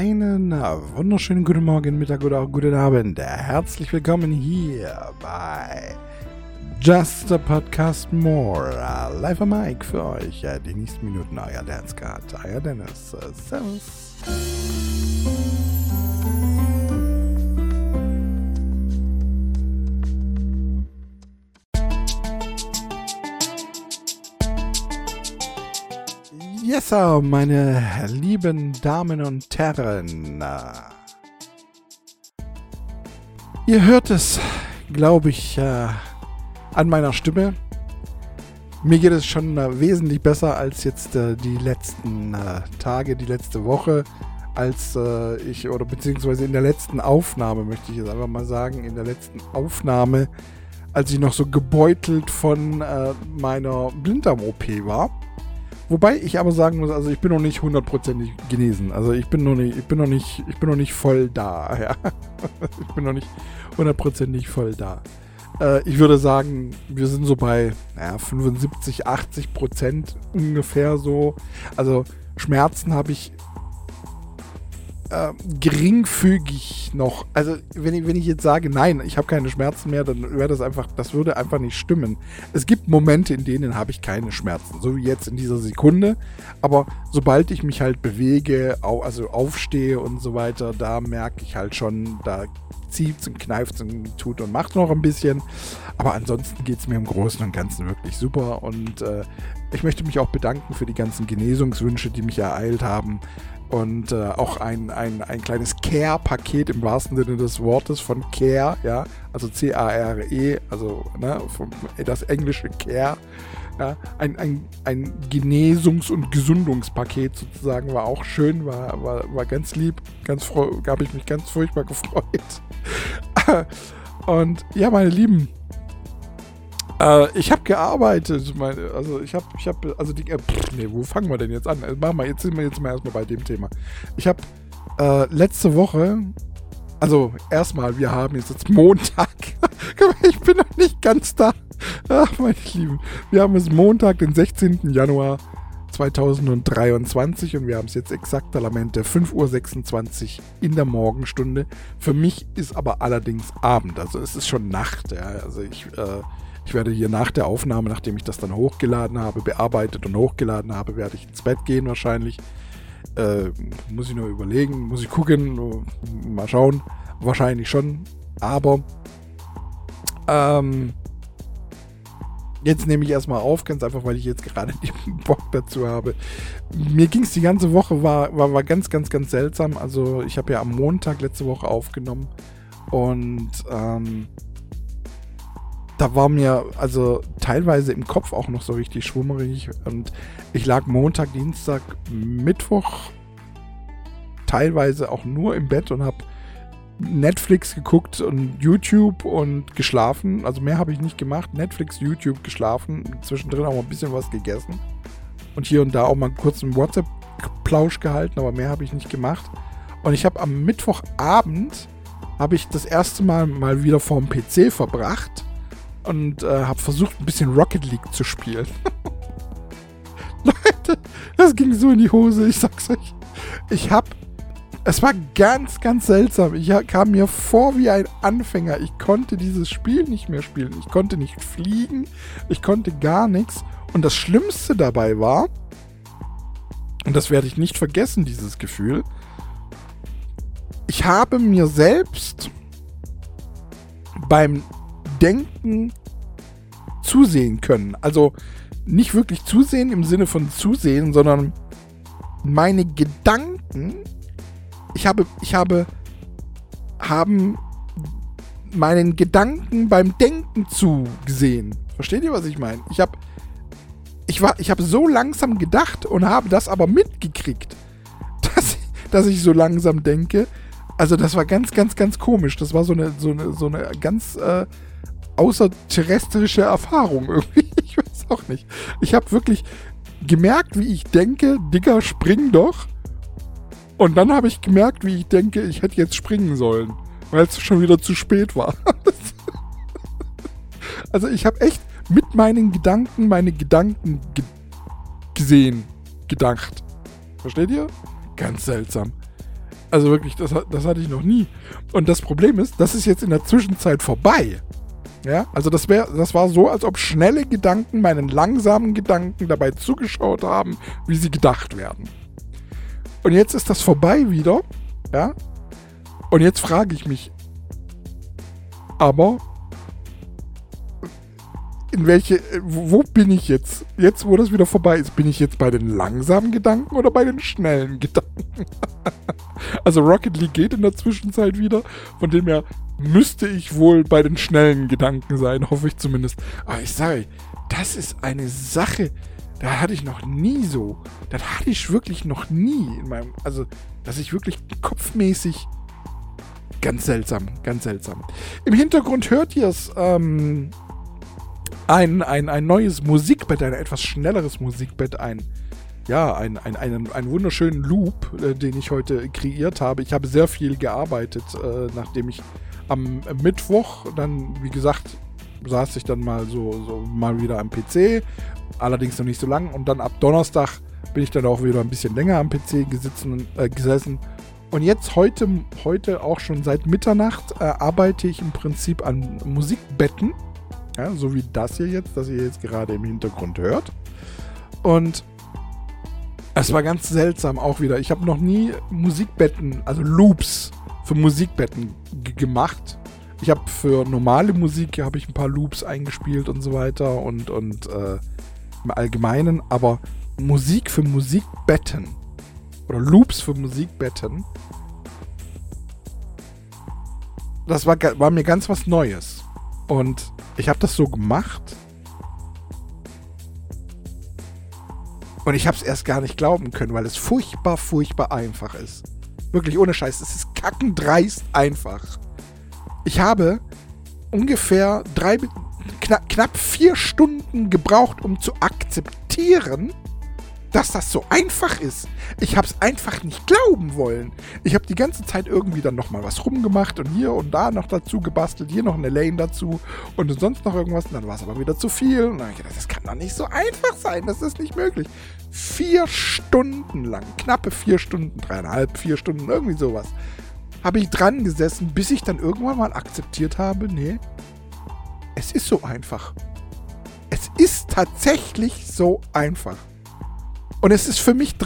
einen wunderschönen guten Morgen, Mittag oder auch guten Abend. Herzlich willkommen hier bei Just a Podcast More. Live am Mic für euch. Die nächsten Minuten euer Dance Card. Euer Dennis. Servus. Yes, sir, meine lieben Damen und Herren. Ihr hört es, glaube ich, äh, an meiner Stimme. Mir geht es schon äh, wesentlich besser als jetzt äh, die letzten äh, Tage, die letzte Woche, als äh, ich, oder beziehungsweise in der letzten Aufnahme, möchte ich jetzt einfach mal sagen, in der letzten Aufnahme, als ich noch so gebeutelt von äh, meiner Blinddarm-OP war. Wobei ich aber sagen muss, also ich bin noch nicht hundertprozentig genesen. Also ich bin noch nicht, ich bin noch nicht, ich bin noch nicht voll da. Ja. Ich bin noch nicht hundertprozentig voll da. Äh, ich würde sagen, wir sind so bei ja, 75, 80 Prozent ungefähr so. Also Schmerzen habe ich äh, geringfügig noch. Also, wenn ich, wenn ich jetzt sage, nein, ich habe keine Schmerzen mehr, dann wäre das einfach, das würde einfach nicht stimmen. Es gibt Momente, in denen habe ich keine Schmerzen, so wie jetzt in dieser Sekunde. Aber sobald ich mich halt bewege, also aufstehe und so weiter, da merke ich halt schon, da zieht und kneift und tut und macht noch ein bisschen. Aber ansonsten geht es mir im Großen und Ganzen wirklich super. Und äh, ich möchte mich auch bedanken für die ganzen Genesungswünsche, die mich ereilt haben und äh, auch ein, ein, ein kleines Care-Paket im wahrsten Sinne des Wortes von Care, ja, also C-A-R-E, also ne, vom, das englische Care, ja, ein, ein, ein Genesungs- und Gesundungspaket sozusagen war auch schön, war, war, war ganz lieb, ganz habe ich mich ganz furchtbar gefreut. und ja, meine Lieben, äh, ich habe gearbeitet. Meine, also ich habe, ich habe, also die, äh, pff, nee, wo fangen wir denn jetzt an? Äh, machen wir, jetzt sind wir jetzt mal erstmal bei dem Thema. Ich habe äh, letzte Woche, also erstmal, wir haben jetzt, jetzt Montag. ich bin noch nicht ganz da. Ach, meine Lieben. Wir haben es Montag, den 16. Januar 2023 und wir haben es jetzt exakt Parlamente 5.26 Uhr in der Morgenstunde. Für mich ist aber allerdings Abend, also es ist schon Nacht. Ja. Also ich äh, ich werde hier nach der Aufnahme, nachdem ich das dann hochgeladen habe, bearbeitet und hochgeladen habe, werde ich ins Bett gehen wahrscheinlich. Äh, muss ich nur überlegen, muss ich gucken, mal schauen. Wahrscheinlich schon, aber ähm, jetzt nehme ich erstmal auf, ganz einfach, weil ich jetzt gerade den Bock dazu habe. Mir ging es die ganze Woche, war, war, war ganz, ganz, ganz seltsam. Also ich habe ja am Montag letzte Woche aufgenommen und ähm, da war mir also teilweise im Kopf auch noch so richtig schwummerig und ich lag Montag, Dienstag, Mittwoch teilweise auch nur im Bett und habe Netflix geguckt und YouTube und geschlafen. Also mehr habe ich nicht gemacht. Netflix, YouTube, geschlafen. Zwischendrin auch mal ein bisschen was gegessen. Und hier und da auch mal einen kurzen WhatsApp-Plausch gehalten, aber mehr habe ich nicht gemacht. Und ich habe am Mittwochabend habe ich das erste Mal mal wieder vorm PC verbracht und äh, habe versucht, ein bisschen Rocket League zu spielen. Leute, das ging so in die Hose, ich sag's euch. Ich hab. Es war ganz, ganz seltsam. Ich kam mir vor wie ein Anfänger. Ich konnte dieses Spiel nicht mehr spielen. Ich konnte nicht fliegen. Ich konnte gar nichts. Und das Schlimmste dabei war, und das werde ich nicht vergessen, dieses Gefühl, ich habe mir selbst beim Denken zusehen können. Also nicht wirklich zusehen im Sinne von zusehen, sondern meine Gedanken, ich habe, ich habe, haben meinen Gedanken beim Denken zugesehen. Versteht ihr, was ich meine? Ich habe, ich war, ich habe so langsam gedacht und habe das aber mitgekriegt, dass, dass ich so langsam denke. Also das war ganz, ganz, ganz komisch. Das war so eine, so eine, so eine ganz äh, außerterrestrische Erfahrung irgendwie. Ich weiß auch nicht. Ich habe wirklich gemerkt, wie ich denke, Digga, spring doch. Und dann habe ich gemerkt, wie ich denke, ich hätte jetzt springen sollen, weil es schon wieder zu spät war. also ich habe echt mit meinen Gedanken meine Gedanken ge gesehen, gedacht. Versteht ihr? Ganz seltsam. Also wirklich, das, das hatte ich noch nie. Und das Problem ist, das ist jetzt in der Zwischenzeit vorbei. Ja, also das, wär, das war so, als ob schnelle Gedanken meinen langsamen Gedanken dabei zugeschaut haben, wie sie gedacht werden. Und jetzt ist das vorbei wieder. Ja. Und jetzt frage ich mich, aber in welche, wo bin ich jetzt? Jetzt, wo das wieder vorbei ist, bin ich jetzt bei den langsamen Gedanken oder bei den schnellen Gedanken? also Rocket League geht in der Zwischenzeit wieder, von dem her müsste ich wohl bei den schnellen Gedanken sein, hoffe ich zumindest. Aber ich sage, das ist eine Sache, da hatte ich noch nie so. Das hatte ich wirklich noch nie in meinem, also, dass ich wirklich kopfmäßig ganz seltsam, ganz seltsam. Im Hintergrund hört ihr es, ähm, ein, ein, ein neues Musikbett, ein etwas schnelleres Musikbett, ein, ja, ein, ein, einen, einen wunderschönen Loop, äh, den ich heute kreiert habe. Ich habe sehr viel gearbeitet, äh, nachdem ich am Mittwoch dann, wie gesagt, saß ich dann mal so, so mal wieder am PC, allerdings noch nicht so lang. Und dann ab Donnerstag bin ich dann auch wieder ein bisschen länger am PC gesitzen, äh, gesessen. Und jetzt heute, heute auch schon seit Mitternacht äh, arbeite ich im Prinzip an Musikbetten ja, so wie das hier jetzt, das ihr jetzt gerade im Hintergrund hört. Und es war ganz seltsam auch wieder. Ich habe noch nie Musikbetten, also Loops für Musikbetten gemacht. Ich habe für normale Musik habe ich ein paar Loops eingespielt und so weiter und, und äh, im Allgemeinen, aber Musik für Musikbetten oder Loops für Musikbetten, das war, war mir ganz was Neues. Und ich habe das so gemacht. Und ich habe es erst gar nicht glauben können, weil es furchtbar, furchtbar einfach ist. Wirklich ohne Scheiß. Es ist kackendreist einfach. Ich habe ungefähr drei, knapp, knapp vier Stunden gebraucht, um zu akzeptieren, dass das so einfach ist. Ich habe es einfach nicht glauben wollen. Ich habe die ganze Zeit irgendwie dann nochmal was rumgemacht und hier und da noch dazu gebastelt, hier noch eine Lane dazu und sonst noch irgendwas. Und dann war es aber wieder zu viel. Und dann habe ich gedacht, das kann doch nicht so einfach sein. Das ist nicht möglich. Vier Stunden lang, knappe vier Stunden, dreieinhalb, vier Stunden, irgendwie sowas, habe ich dran gesessen, bis ich dann irgendwann mal akzeptiert habe, nee, es ist so einfach. Es ist tatsächlich so einfach. Und es ist für mich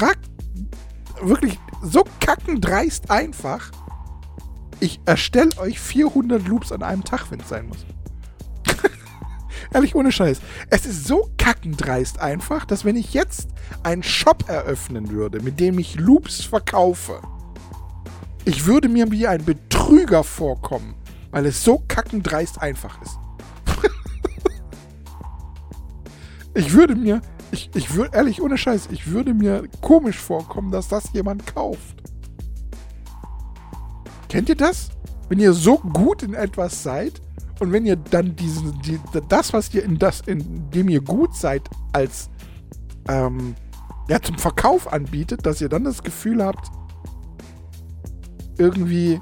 wirklich so kackendreist einfach. Ich erstelle euch 400 Loops an einem Tag, wenn es sein muss. Ehrlich, ohne Scheiß. Es ist so kackendreist einfach, dass wenn ich jetzt einen Shop eröffnen würde, mit dem ich Loops verkaufe, ich würde mir wie ein Betrüger vorkommen, weil es so kackendreist einfach ist. ich würde mir ich, ich würde, ehrlich, ohne Scheiß, ich würde mir komisch vorkommen, dass das jemand kauft. Kennt ihr das? Wenn ihr so gut in etwas seid und wenn ihr dann diesen, die, das, was ihr in das, in dem ihr gut seid, als ähm, ja, zum Verkauf anbietet, dass ihr dann das Gefühl habt, irgendwie,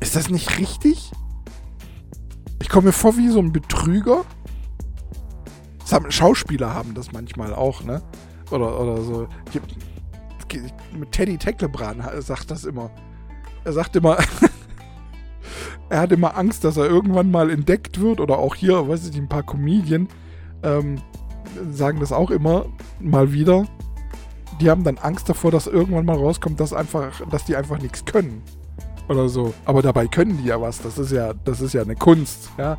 ist das nicht richtig? Ich komme mir vor wie so ein Betrüger, Schauspieler haben das manchmal auch, ne? Oder, oder so. mit Teddy Tecklebrand sagt das immer. Er sagt immer, er hat immer Angst, dass er irgendwann mal entdeckt wird. Oder auch hier, weiß ich nicht, ein paar Comedien ähm, sagen das auch immer mal wieder. Die haben dann Angst davor, dass irgendwann mal rauskommt, dass einfach, dass die einfach nichts können. Oder so. Aber dabei können die ja was. Das ist ja, das ist ja eine Kunst, ja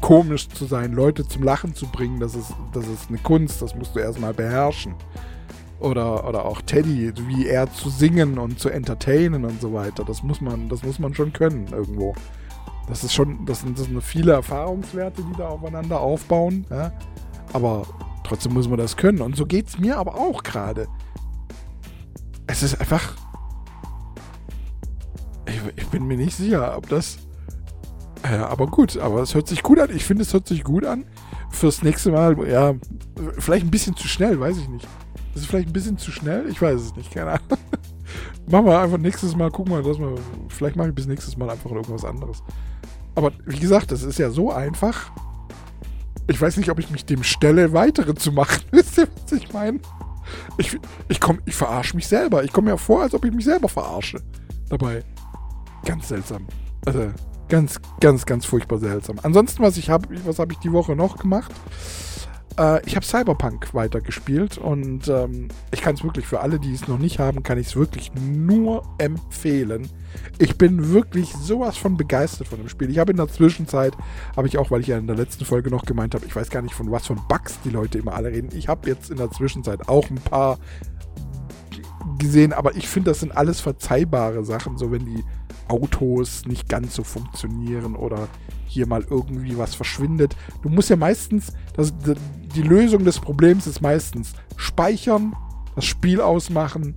komisch zu sein, Leute zum Lachen zu bringen, das ist, das ist eine Kunst, das musst du erstmal beherrschen. Oder, oder auch Teddy, wie er zu singen und zu entertainen und so weiter. Das muss man, das muss man schon können irgendwo. Das ist schon, das sind, das sind viele Erfahrungswerte, die da aufeinander aufbauen. Ja? Aber trotzdem muss man das können. Und so geht es mir aber auch gerade. Es ist einfach. Ich, ich bin mir nicht sicher, ob das ja, aber gut, aber es hört sich gut an. Ich finde, es hört sich gut an. Fürs nächste Mal, ja, vielleicht ein bisschen zu schnell, weiß ich nicht. Das ist vielleicht ein bisschen zu schnell, ich weiß es nicht, keine Ahnung. Machen wir einfach nächstes Mal, gucken wir, dass wir, vielleicht mache ich bis nächstes Mal einfach irgendwas anderes. Aber wie gesagt, das ist ja so einfach. Ich weiß nicht, ob ich mich dem stelle, weitere zu machen. Wisst ihr, was ich meine? ich, ich, ich verarsche mich selber. Ich komme mir vor, als ob ich mich selber verarsche. Dabei. Ganz seltsam. Also, ganz, ganz, ganz furchtbar seltsam. Ansonsten, was ich habe, was habe ich die Woche noch gemacht? Äh, ich habe Cyberpunk weitergespielt und ähm, ich kann es wirklich für alle, die es noch nicht haben, kann ich es wirklich nur empfehlen. Ich bin wirklich sowas von begeistert von dem Spiel. Ich habe in der Zwischenzeit, habe ich auch, weil ich ja in der letzten Folge noch gemeint habe, ich weiß gar nicht von was von Bugs die Leute immer alle reden. Ich habe jetzt in der Zwischenzeit auch ein paar gesehen, aber ich finde, das sind alles verzeihbare Sachen, so wenn die Autos nicht ganz so funktionieren oder hier mal irgendwie was verschwindet. Du musst ja meistens, das, die Lösung des Problems ist meistens speichern, das Spiel ausmachen,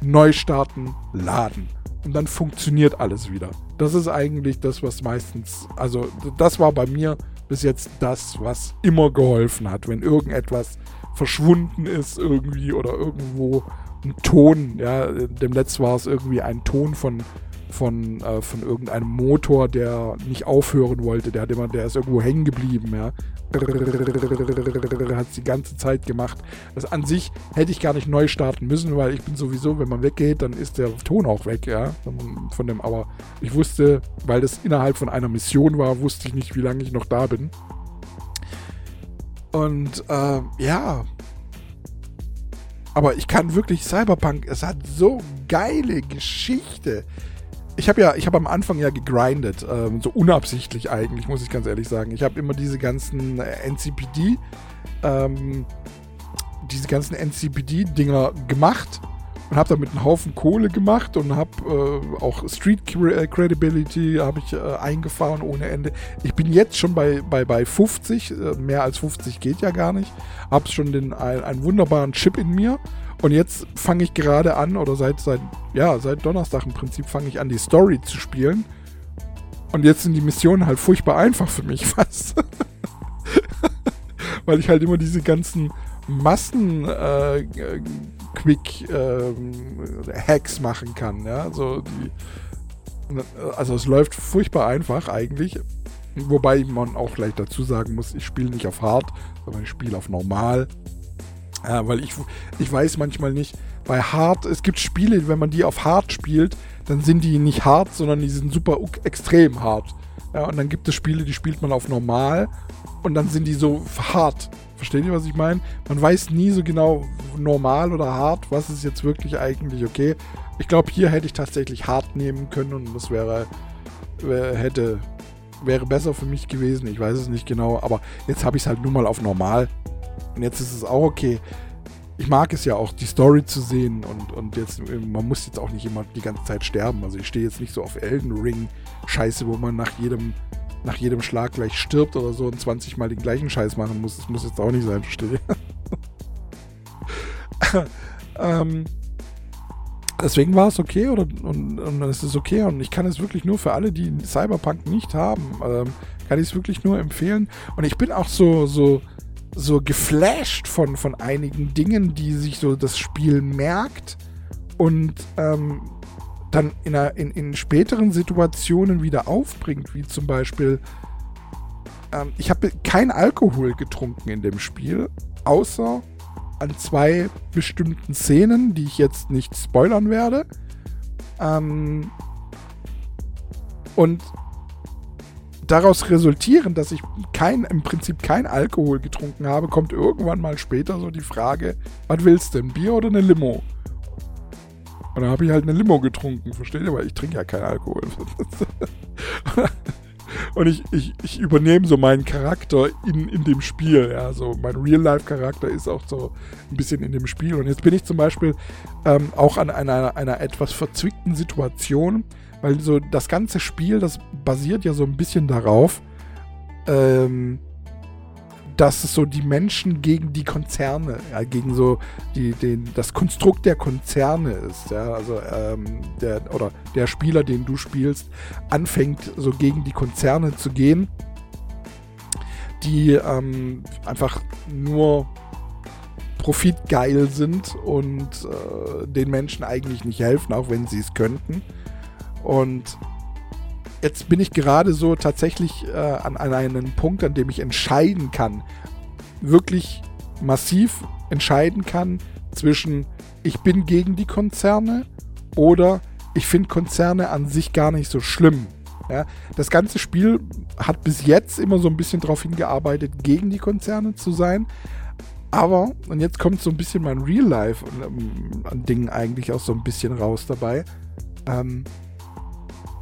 neu starten, laden. Und dann funktioniert alles wieder. Das ist eigentlich das, was meistens, also das war bei mir bis jetzt das, was immer geholfen hat, wenn irgendetwas verschwunden ist irgendwie oder irgendwo ein Ton, ja, dem Letzt war es irgendwie ein Ton von von, äh, von irgendeinem Motor, der nicht aufhören wollte. Der hat immer, der ist irgendwo hängen geblieben, ja. Hat es die ganze Zeit gemacht. Das an sich hätte ich gar nicht neu starten müssen, weil ich bin sowieso, wenn man weggeht, dann ist der Ton auch weg, ja. Von dem, aber ich wusste, weil das innerhalb von einer Mission war, wusste ich nicht, wie lange ich noch da bin. Und äh, ja, aber ich kann wirklich Cyberpunk, es hat so geile Geschichte ich habe ja, ich habe am Anfang ja gegrindet, ähm, so unabsichtlich eigentlich, muss ich ganz ehrlich sagen. Ich habe immer diese ganzen äh, NCPD, ähm, diese ganzen NCPD-Dinger gemacht und habe damit einen Haufen Kohle gemacht und habe äh, auch Street äh, Credibility habe ich äh, eingefahren ohne Ende. Ich bin jetzt schon bei, bei, bei 50, äh, mehr als 50 geht ja gar nicht. Habe schon den, ein, einen wunderbaren Chip in mir und jetzt fange ich gerade an, oder seit, seit, ja, seit Donnerstag im Prinzip fange ich an, die Story zu spielen. Und jetzt sind die Missionen halt furchtbar einfach für mich fast. Weil ich halt immer diese ganzen Massen-Quick-Hacks äh, äh, machen kann. Ja, so die, also es läuft furchtbar einfach eigentlich. Wobei man auch gleich dazu sagen muss, ich spiele nicht auf Hard, sondern ich spiele auf Normal. Ja, weil ich, ich weiß manchmal nicht, bei Hard, es gibt Spiele, wenn man die auf Hard spielt, dann sind die nicht hart, sondern die sind super extrem hart. Ja, und dann gibt es Spiele, die spielt man auf normal und dann sind die so hart. Versteht ihr, was ich meine? Man weiß nie so genau, normal oder hart, was ist jetzt wirklich eigentlich okay. Ich glaube, hier hätte ich tatsächlich hart nehmen können und das wäre, hätte, wäre besser für mich gewesen. Ich weiß es nicht genau, aber jetzt habe ich es halt nur mal auf normal und jetzt ist es auch okay. Ich mag es ja auch, die Story zu sehen und, und jetzt, man muss jetzt auch nicht immer die ganze Zeit sterben. Also ich stehe jetzt nicht so auf Elden Ring Scheiße, wo man nach jedem, nach jedem Schlag gleich stirbt oder so und 20 Mal den gleichen Scheiß machen muss. Das muss jetzt auch nicht sein, verstehe ähm, deswegen war es okay oder, und, und es ist okay und ich kann es wirklich nur für alle, die Cyberpunk nicht haben, ähm, kann ich es wirklich nur empfehlen. Und ich bin auch so, so, so geflasht von, von einigen Dingen, die sich so das Spiel merkt und ähm, dann in, einer, in, in späteren Situationen wieder aufbringt, wie zum Beispiel, ähm, ich habe kein Alkohol getrunken in dem Spiel, außer an zwei bestimmten Szenen, die ich jetzt nicht spoilern werde. Ähm, und daraus resultieren, dass ich kein, im Prinzip kein Alkohol getrunken habe, kommt irgendwann mal später so die Frage, was willst du, ein Bier oder eine Limo? Und dann habe ich halt eine Limo getrunken, versteht ihr? Weil ich trinke ja keinen Alkohol. Und ich, ich, ich übernehme so meinen Charakter in, in dem Spiel. Ja, so mein Real-Life-Charakter ist auch so ein bisschen in dem Spiel. Und jetzt bin ich zum Beispiel ähm, auch an einer, einer etwas verzwickten Situation, weil so das ganze Spiel, das basiert ja so ein bisschen darauf, ähm, dass es so die Menschen gegen die Konzerne, ja, gegen so die, den, das Konstrukt der Konzerne ist, ja, also ähm, der oder der Spieler, den du spielst, anfängt so gegen die Konzerne zu gehen, die ähm, einfach nur profitgeil sind und äh, den Menschen eigentlich nicht helfen, auch wenn sie es könnten. Und jetzt bin ich gerade so tatsächlich äh, an, an einem Punkt, an dem ich entscheiden kann, wirklich massiv entscheiden kann, zwischen ich bin gegen die Konzerne oder ich finde Konzerne an sich gar nicht so schlimm. Ja, das ganze Spiel hat bis jetzt immer so ein bisschen darauf hingearbeitet, gegen die Konzerne zu sein. Aber, und jetzt kommt so ein bisschen mein Real Life ähm, an Dingen eigentlich auch so ein bisschen raus dabei. Ähm,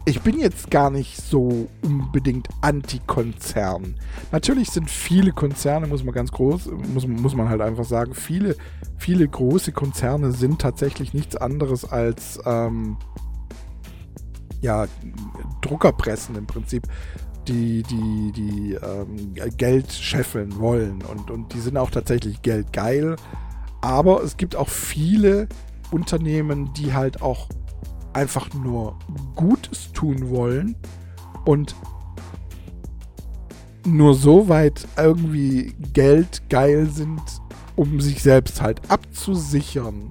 ich bin jetzt gar nicht so unbedingt Anti-Konzern. Natürlich sind viele Konzerne, muss man ganz groß, muss, muss man halt einfach sagen, viele, viele große Konzerne sind tatsächlich nichts anderes als ähm, ja, Druckerpressen im Prinzip, die, die, die ähm, Geld scheffeln wollen. Und, und die sind auch tatsächlich geldgeil. Aber es gibt auch viele Unternehmen, die halt auch einfach nur Gutes tun wollen und nur so weit irgendwie Geld geil sind, um sich selbst halt abzusichern.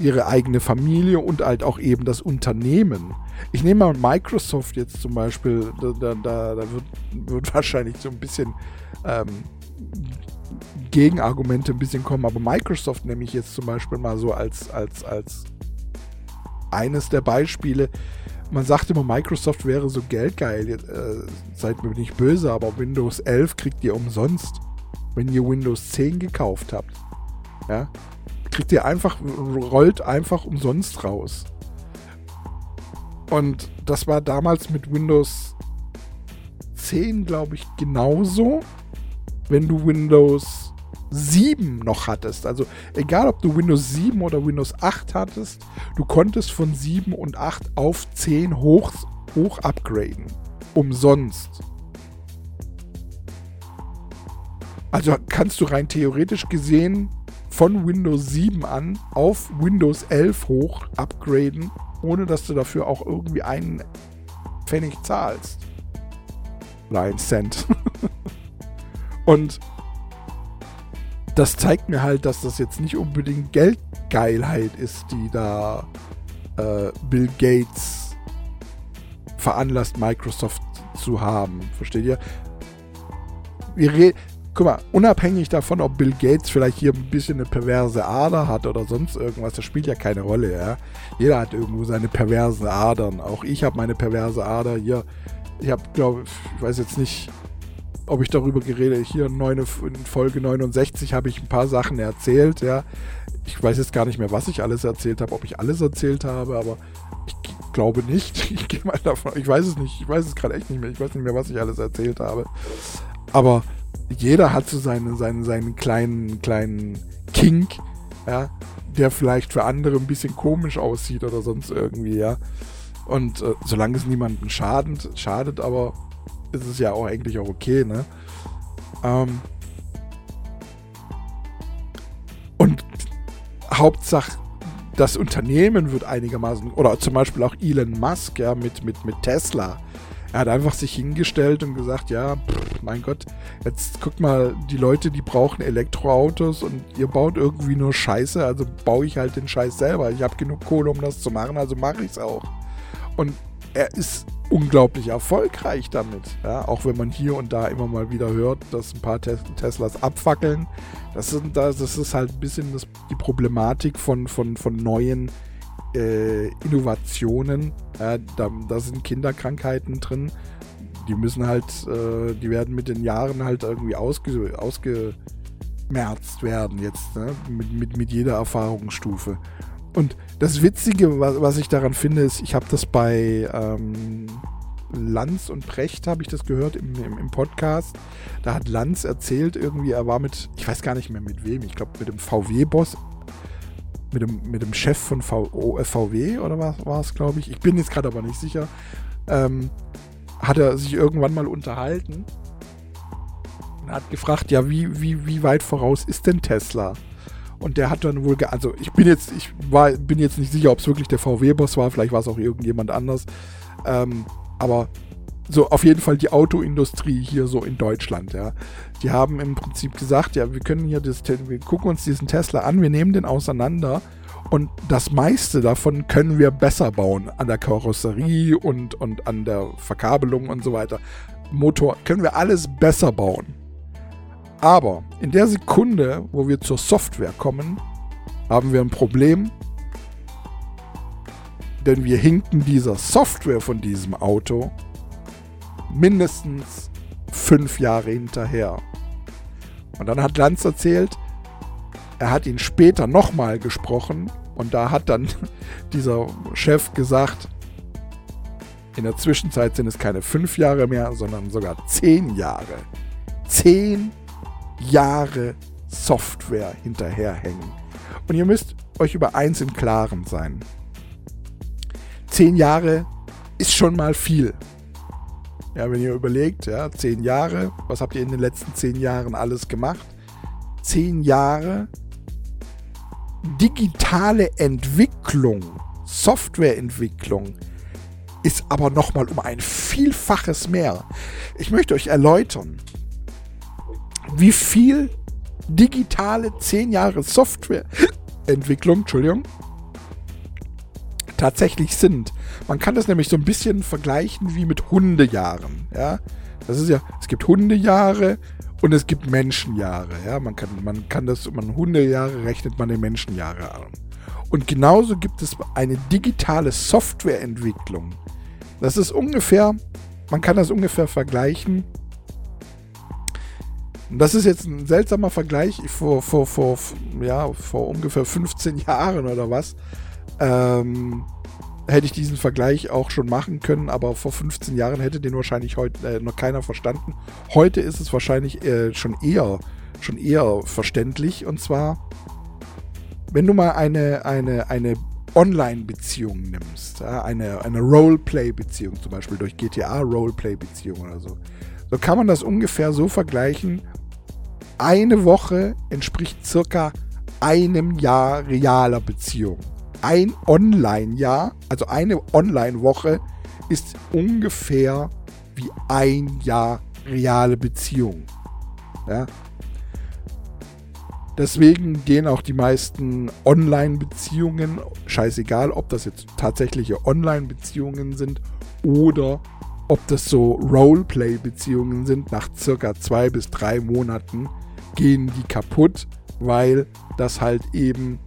Ihre eigene Familie und halt auch eben das Unternehmen. Ich nehme mal Microsoft jetzt zum Beispiel, da, da, da wird, wird, wahrscheinlich so ein bisschen ähm, Gegenargumente ein bisschen kommen, aber Microsoft nehme ich jetzt zum Beispiel mal so als, als, als eines der Beispiele. Man sagt immer, Microsoft wäre so geldgeil. Äh, seid mir nicht böse, aber Windows 11 kriegt ihr umsonst, wenn ihr Windows 10 gekauft habt. Ja? Kriegt ihr einfach, rollt einfach umsonst raus. Und das war damals mit Windows 10, glaube ich, genauso. Wenn du Windows 7 noch hattest. Also egal, ob du Windows 7 oder Windows 8 hattest, du konntest von 7 und 8 auf 10 hoch, hoch upgraden. Umsonst. Also kannst du rein theoretisch gesehen von Windows 7 an auf Windows 11 hoch upgraden, ohne dass du dafür auch irgendwie einen Pfennig zahlst. Einen Cent. und das zeigt mir halt, dass das jetzt nicht unbedingt Geldgeilheit ist, die da äh, Bill Gates veranlasst, Microsoft zu haben. Versteht ihr? Wir reden. Guck mal, unabhängig davon, ob Bill Gates vielleicht hier ein bisschen eine perverse Ader hat oder sonst irgendwas, das spielt ja keine Rolle, ja. Jeder hat irgendwo seine perversen Adern. Auch ich habe meine perverse Ader hier. Ich habe, glaube ich, weiß jetzt nicht, ob ich darüber geredet Hier in Folge 69 habe ich ein paar Sachen erzählt, ja. Ich weiß jetzt gar nicht mehr, was ich alles erzählt habe, ob ich alles erzählt habe, aber ich glaube nicht. Ich gehe mal davon, ich weiß es nicht, ich weiß es gerade echt nicht mehr, ich weiß nicht mehr, was ich alles erzählt habe. Aber jeder hat so seine, seinen, seinen kleinen, kleinen Kink, ja, der vielleicht für andere ein bisschen komisch aussieht oder sonst irgendwie, ja. Und äh, solange es niemandem schadet, schadet, aber ist es ja auch eigentlich auch okay, ne? Ähm und Hauptsache, das Unternehmen wird einigermaßen, oder zum Beispiel auch Elon Musk, ja, mit, mit, mit Tesla. Er hat einfach sich hingestellt und gesagt, ja, pff, mein Gott, jetzt guck mal, die Leute, die brauchen Elektroautos und ihr baut irgendwie nur Scheiße, also baue ich halt den Scheiß selber. Ich habe genug Kohle, um das zu machen, also mache ich es auch. Und er ist unglaublich erfolgreich damit. Ja, auch wenn man hier und da immer mal wieder hört, dass ein paar Tes Teslas abfackeln. Das, sind, das, ist halt ein bisschen das, die Problematik von, von, von neuen äh, Innovationen. Ja, da, da, sind Kinderkrankheiten drin. Die müssen halt, äh, die werden mit den Jahren halt irgendwie ausge, ausgemerzt werden jetzt, ne? mit, mit, mit jeder Erfahrungsstufe. Und das Witzige, was, was ich daran finde, ist, ich habe das bei ähm, Lanz und Precht, habe ich das gehört im, im, im, Podcast. Da hat Lanz erzählt, irgendwie, er war mit, ich weiß gar nicht mehr mit wem, ich glaube mit dem VW-Boss, mit dem, mit dem Chef von v, VW oder was war es, glaube ich. Ich bin jetzt gerade aber nicht sicher. Ähm, hat er sich irgendwann mal unterhalten und hat gefragt, ja, wie, wie, wie weit voraus ist denn Tesla? Und der hat dann wohl, also ich bin jetzt, ich war, bin jetzt nicht sicher, ob es wirklich der VW-Boss war, vielleicht war es auch irgendjemand anders. Ähm, aber so auf jeden Fall die Autoindustrie hier so in Deutschland, ja. Die haben im Prinzip gesagt, ja, wir können hier das, wir gucken uns diesen Tesla an, wir nehmen den auseinander und das meiste davon können wir besser bauen. An der Karosserie und, und an der Verkabelung und so weiter. Motor können wir alles besser bauen. Aber in der Sekunde, wo wir zur Software kommen, haben wir ein Problem, denn wir hinken dieser Software von diesem Auto mindestens fünf Jahre hinterher. Und dann hat Lanz erzählt, er hat ihn später nochmal gesprochen und da hat dann dieser Chef gesagt, in der Zwischenzeit sind es keine fünf Jahre mehr, sondern sogar zehn Jahre. Zehn Jahre Software hinterherhängen. Und ihr müsst euch über eins im Klaren sein. Zehn Jahre ist schon mal viel. Ja, wenn ihr überlegt, ja, zehn Jahre, was habt ihr in den letzten zehn Jahren alles gemacht? Zehn Jahre digitale Entwicklung, Softwareentwicklung ist aber nochmal um ein Vielfaches mehr. Ich möchte euch erläutern, wie viel digitale zehn Jahre Softwareentwicklung, Entschuldigung, tatsächlich sind. Man kann das nämlich so ein bisschen vergleichen wie mit Hundejahren. Ja? Das ist ja, es gibt Hundejahre und es gibt Menschenjahre. Ja? Man kann, man kann das, man Hundejahre rechnet man in Menschenjahre an. Und genauso gibt es eine digitale Softwareentwicklung. Das ist ungefähr, man kann das ungefähr vergleichen. Das ist jetzt ein seltsamer Vergleich vor, vor, vor, ja, vor ungefähr 15 Jahren oder was ähm, hätte ich diesen Vergleich auch schon machen können, aber vor 15 Jahren hätte den wahrscheinlich heute äh, noch keiner verstanden. Heute ist es wahrscheinlich äh, schon eher schon eher verständlich und zwar wenn du mal eine eine eine Online-Beziehung nimmst, ja, eine, eine Roleplay-Beziehung, zum Beispiel durch GTA Roleplay-Beziehung oder so, so kann man das ungefähr so vergleichen. Eine Woche entspricht circa einem Jahr realer Beziehung ein Online-Jahr, also eine Online-Woche, ist ungefähr wie ein Jahr reale Beziehung. Ja? Deswegen gehen auch die meisten Online-Beziehungen, scheißegal, ob das jetzt tatsächliche Online-Beziehungen sind oder ob das so Roleplay-Beziehungen sind, nach circa zwei bis drei Monaten gehen die kaputt, weil das halt eben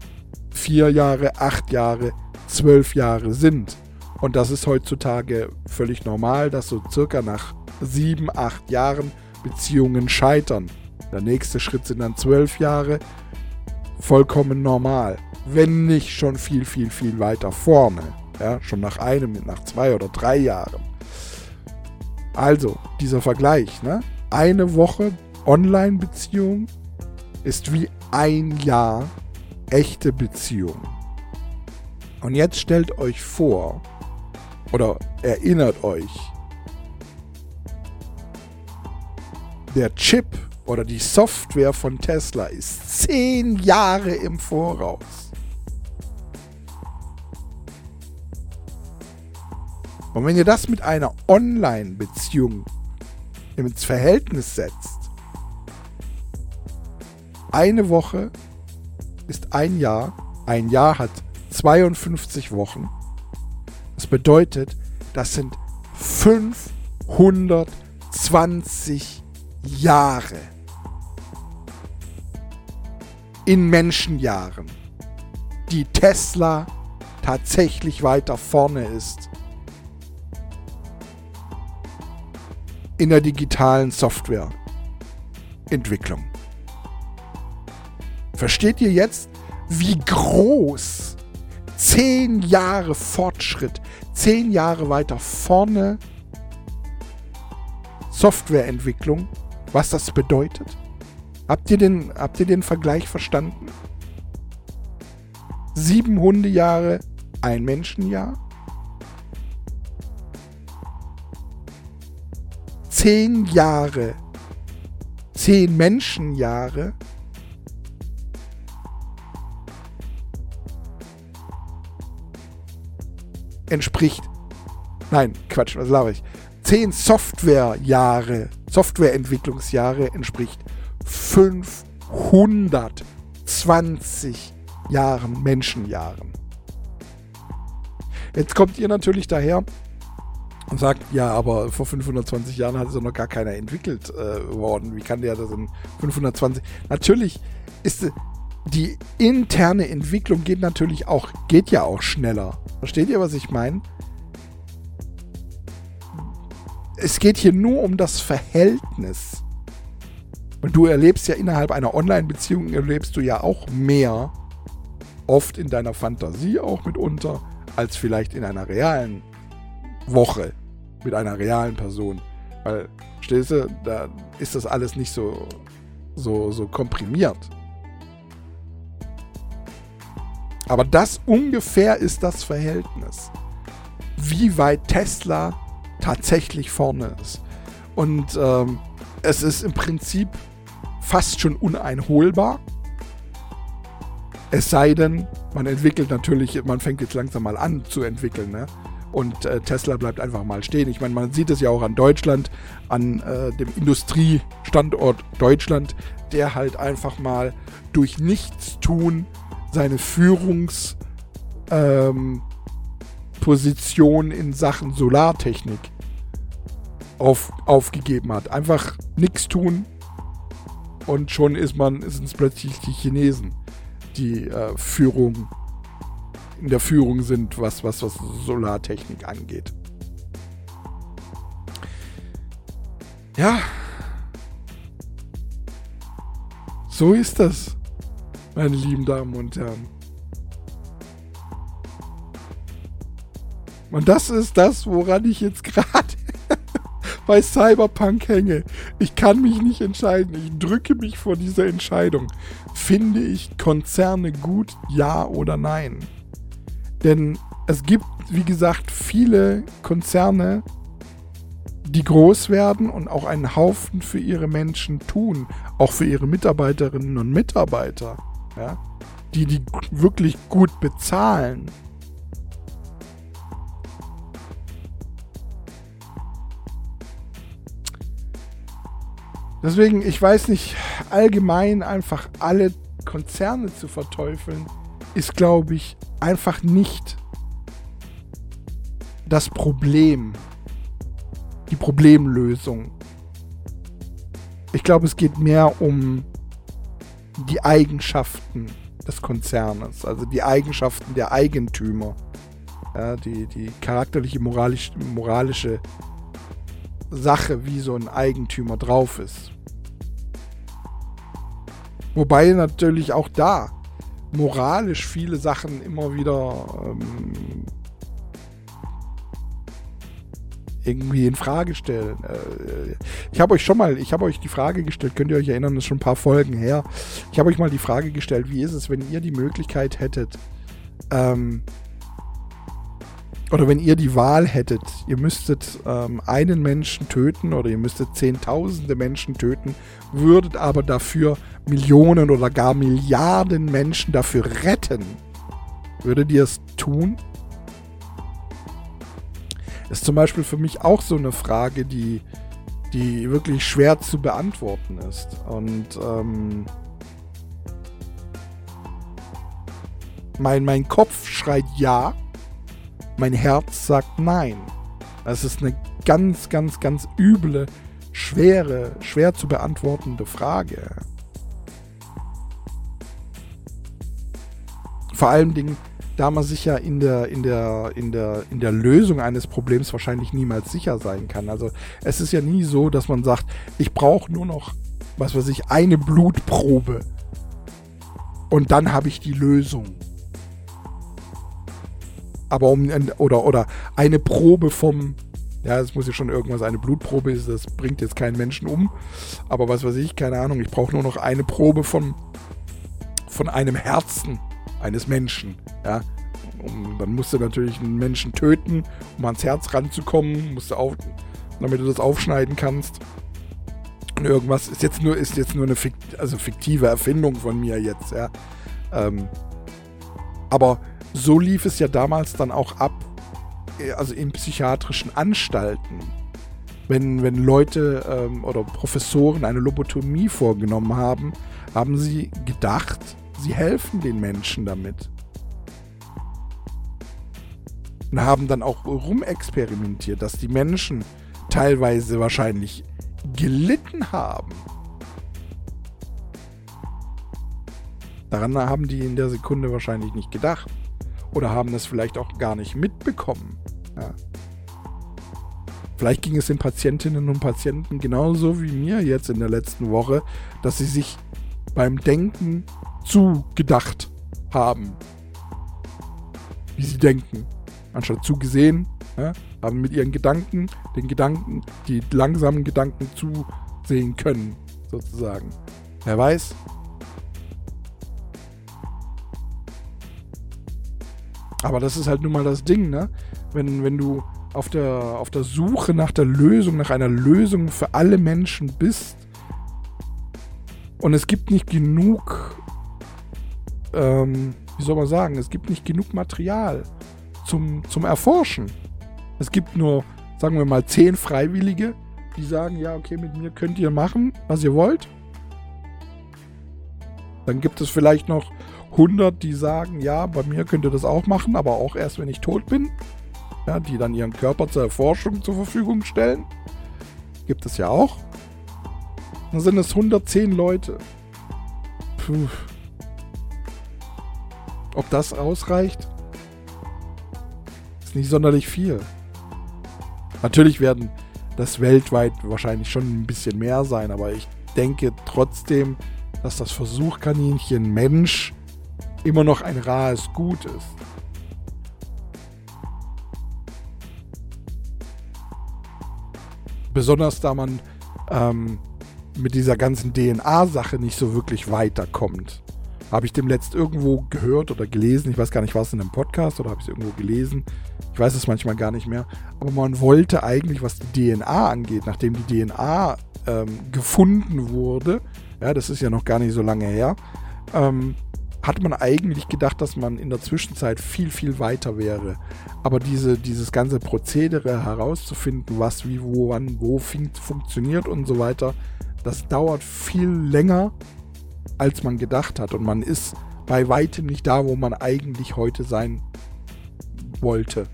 vier Jahre, acht Jahre, zwölf Jahre sind. Und das ist heutzutage völlig normal, dass so circa nach sieben, acht Jahren Beziehungen scheitern. Der nächste Schritt sind dann zwölf Jahre. Vollkommen normal. Wenn nicht schon viel, viel, viel weiter vorne. Ja, schon nach einem, nach zwei oder drei Jahren. Also, dieser Vergleich, ne? Eine Woche Online-Beziehung ist wie ein Jahr echte Beziehung. Und jetzt stellt euch vor oder erinnert euch, der Chip oder die Software von Tesla ist zehn Jahre im Voraus. Und wenn ihr das mit einer Online-Beziehung ins Verhältnis setzt, eine Woche ist ein Jahr. Ein Jahr hat 52 Wochen. Das bedeutet, das sind 520 Jahre. In Menschenjahren. Die Tesla tatsächlich weiter vorne ist. In der digitalen Softwareentwicklung. Versteht ihr jetzt, wie groß zehn Jahre Fortschritt, zehn Jahre weiter vorne Softwareentwicklung, was das bedeutet? Habt ihr den, habt ihr den Vergleich verstanden? Sieben Hundejahre, ein Menschenjahr? Zehn Jahre, zehn Menschenjahre entspricht, nein, Quatsch, was laber ich? 10 Softwarejahre, Softwareentwicklungsjahre entspricht 520 Jahren, Menschenjahren. Jetzt kommt ihr natürlich daher und sagt, ja, aber vor 520 Jahren hat es ja noch gar keiner entwickelt äh, worden. Wie kann der das in 520? Natürlich ist die interne Entwicklung geht natürlich auch, geht ja auch schneller. Versteht ihr, was ich meine? Es geht hier nur um das Verhältnis. Und du erlebst ja innerhalb einer Online-Beziehung, erlebst du ja auch mehr, oft in deiner Fantasie auch mitunter, als vielleicht in einer realen Woche mit einer realen Person. Weil, stehst du, da ist das alles nicht so, so, so komprimiert. Aber das ungefähr ist das Verhältnis. Wie weit Tesla tatsächlich vorne ist. Und ähm, es ist im Prinzip fast schon uneinholbar. Es sei denn, man entwickelt natürlich, man fängt jetzt langsam mal an zu entwickeln, ne? Und äh, Tesla bleibt einfach mal stehen. Ich meine, man sieht es ja auch an Deutschland, an äh, dem Industriestandort Deutschland, der halt einfach mal durch Nichtstun seine Führungsposition ähm, in Sachen Solartechnik auf, aufgegeben hat. Einfach nichts tun und schon ist man, sind es plötzlich die Chinesen, die äh, Führung in der Führung sind, was, was, was Solartechnik angeht. Ja. So ist das, meine lieben Damen und Herren. Und das ist das, woran ich jetzt gerade bei Cyberpunk hänge. Ich kann mich nicht entscheiden. Ich drücke mich vor dieser Entscheidung. Finde ich Konzerne gut, ja oder nein? Denn es gibt, wie gesagt, viele Konzerne, die groß werden und auch einen Haufen für ihre Menschen tun, auch für ihre Mitarbeiterinnen und Mitarbeiter, ja, die die wirklich gut bezahlen. Deswegen, ich weiß nicht, allgemein einfach alle Konzerne zu verteufeln, ist, glaube ich, einfach nicht das Problem, die Problemlösung. Ich glaube, es geht mehr um die Eigenschaften des Konzernes, also die Eigenschaften der Eigentümer, ja, die, die charakterliche, moralisch, moralische Sache, wie so ein Eigentümer drauf ist. Wobei natürlich auch da moralisch viele Sachen immer wieder ähm, irgendwie in Frage stellen. Äh, ich habe euch schon mal, ich habe euch die Frage gestellt, könnt ihr euch erinnern, das ist schon ein paar Folgen her. Ich habe euch mal die Frage gestellt, wie ist es, wenn ihr die Möglichkeit hättet, ähm, oder wenn ihr die Wahl hättet, ihr müsstet ähm, einen Menschen töten oder ihr müsstet zehntausende Menschen töten, würdet aber dafür Millionen oder gar Milliarden Menschen dafür retten, würdet ihr es tun? Ist zum Beispiel für mich auch so eine Frage, die, die wirklich schwer zu beantworten ist. Und ähm, mein, mein Kopf schreit ja mein Herz sagt nein. Das ist eine ganz, ganz, ganz üble, schwere, schwer zu beantwortende Frage. Vor allen Dingen, da man sich ja in der, in der, in der, in der Lösung eines Problems wahrscheinlich niemals sicher sein kann. Also es ist ja nie so, dass man sagt, ich brauche nur noch, was weiß ich, eine Blutprobe. Und dann habe ich die Lösung aber um oder oder eine Probe vom ja, es muss ja schon irgendwas eine Blutprobe ist, das bringt jetzt keinen Menschen um, aber was weiß ich, keine Ahnung, ich brauche nur noch eine Probe von von einem Herzen eines Menschen, ja. Um, dann musst du natürlich einen Menschen töten, um ans Herz ranzukommen, musst du auf, damit du das aufschneiden kannst. Und irgendwas ist jetzt nur, ist jetzt nur eine fikt, also fiktive Erfindung von mir jetzt, ja. Ähm, aber so lief es ja damals dann auch ab, äh, also in psychiatrischen Anstalten. Wenn, wenn Leute ähm, oder Professoren eine Lobotomie vorgenommen haben, haben sie gedacht, sie helfen den Menschen damit. und haben dann auch rumexperimentiert, dass die Menschen teilweise wahrscheinlich gelitten haben. Daran haben die in der Sekunde wahrscheinlich nicht gedacht. Oder haben das vielleicht auch gar nicht mitbekommen. Ja. Vielleicht ging es den Patientinnen und Patienten genauso wie mir jetzt in der letzten Woche, dass sie sich beim Denken zugedacht haben. Wie sie denken. Anstatt zugesehen, ja, haben mit ihren Gedanken, den Gedanken, die langsamen Gedanken zusehen können, sozusagen. Wer weiß, Aber das ist halt nun mal das Ding, ne? Wenn, wenn du auf der, auf der Suche nach der Lösung, nach einer Lösung für alle Menschen bist und es gibt nicht genug, ähm, wie soll man sagen, es gibt nicht genug Material zum, zum Erforschen. Es gibt nur, sagen wir mal, zehn Freiwillige, die sagen, ja, okay, mit mir könnt ihr machen, was ihr wollt. Dann gibt es vielleicht noch 100, die sagen, ja, bei mir könnt ihr das auch machen, aber auch erst, wenn ich tot bin. Ja, die dann ihren Körper zur Erforschung zur Verfügung stellen. Gibt es ja auch. Dann sind es 110 Leute. Puh. Ob das ausreicht? Ist nicht sonderlich viel. Natürlich werden das weltweit wahrscheinlich schon ein bisschen mehr sein, aber ich denke trotzdem, dass das Versuchkaninchen Mensch immer noch ein rares Gut ist. Besonders da man ähm, mit dieser ganzen DNA-Sache nicht so wirklich weiterkommt. Habe ich dem letzt irgendwo gehört oder gelesen, ich weiß gar nicht, war es in einem Podcast oder habe ich es irgendwo gelesen, ich weiß es manchmal gar nicht mehr, aber man wollte eigentlich, was die DNA angeht, nachdem die DNA ähm, gefunden wurde, ja, das ist ja noch gar nicht so lange her, ähm, hat man eigentlich gedacht, dass man in der Zwischenzeit viel, viel weiter wäre. Aber diese, dieses ganze Prozedere herauszufinden, was, wie, wo, wann, wo funktioniert und so weiter, das dauert viel länger, als man gedacht hat. Und man ist bei weitem nicht da, wo man eigentlich heute sein wollte.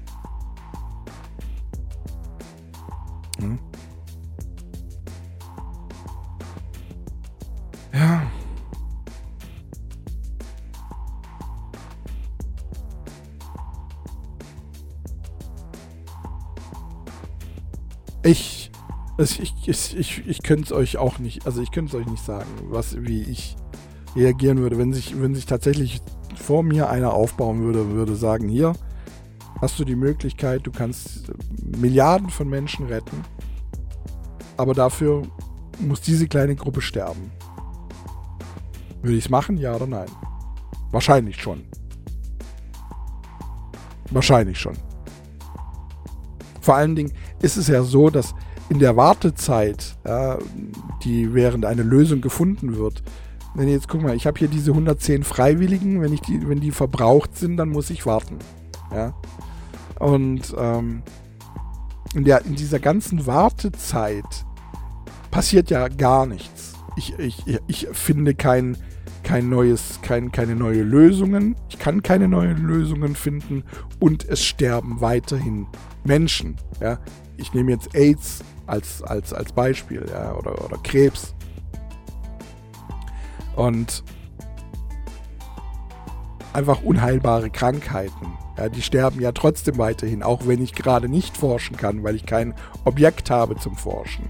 Ich, ich, ich, ich, ich könnte es euch auch nicht, also ich könnte es euch nicht sagen, was, wie ich reagieren würde, wenn sich, wenn sich tatsächlich vor mir einer aufbauen würde, würde sagen, hier hast du die Möglichkeit, du kannst Milliarden von Menschen retten, aber dafür muss diese kleine Gruppe sterben. Würde ich es machen, ja oder nein? Wahrscheinlich schon. Wahrscheinlich schon. Vor allen Dingen ist es ja so, dass in der Wartezeit, ja, die während eine Lösung gefunden wird, wenn jetzt guck mal, ich habe hier diese 110 Freiwilligen, wenn ich die, wenn die verbraucht sind, dann muss ich warten. Ja. Und ähm, in, der, in dieser ganzen Wartezeit passiert ja gar nichts. Ich, ich, ich finde kein, kein neues, kein, keine neue Lösungen. Ich kann keine neuen Lösungen finden und es sterben weiterhin Menschen. Ja? Ich nehme jetzt AIDS als, als, als Beispiel ja? oder, oder Krebs. Und einfach unheilbare Krankheiten. Ja, die sterben ja trotzdem weiterhin, auch wenn ich gerade nicht forschen kann, weil ich kein Objekt habe zum Forschen.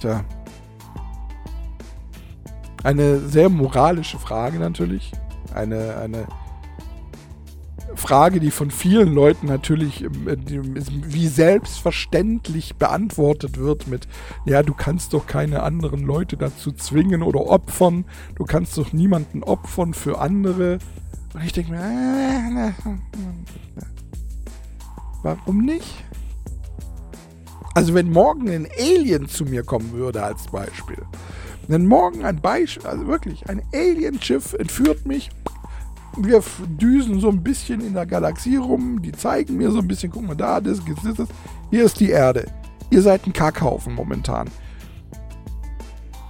Tja, eine sehr moralische Frage natürlich. Eine, eine Frage, die von vielen Leuten natürlich ähm, wie selbstverständlich beantwortet wird mit, ja, du kannst doch keine anderen Leute dazu zwingen oder opfern. Du kannst doch niemanden opfern für andere. Und ich denke mir, äh, warum nicht? Also wenn morgen ein Alien zu mir kommen würde als Beispiel wenn morgen ein Beispiel, also wirklich, ein Alienschiff entführt mich. Wir düsen so ein bisschen in der Galaxie rum. Die zeigen mir so ein bisschen, guck mal da, das, das, das. Hier ist die Erde. Ihr seid ein Kackhaufen momentan.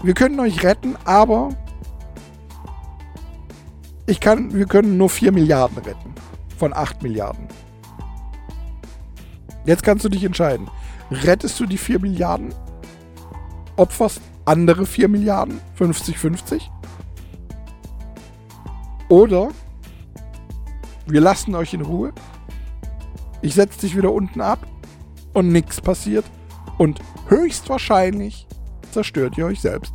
wir können euch retten, aber ich kann, wir können nur 4 Milliarden retten. Von 8 Milliarden. Jetzt kannst du dich entscheiden. Rettest du die 4 Milliarden? Opferst andere 4 Milliarden? 50-50? Oder wir lassen euch in Ruhe. Ich setze dich wieder unten ab und nichts passiert. Und höchstwahrscheinlich zerstört ihr euch selbst.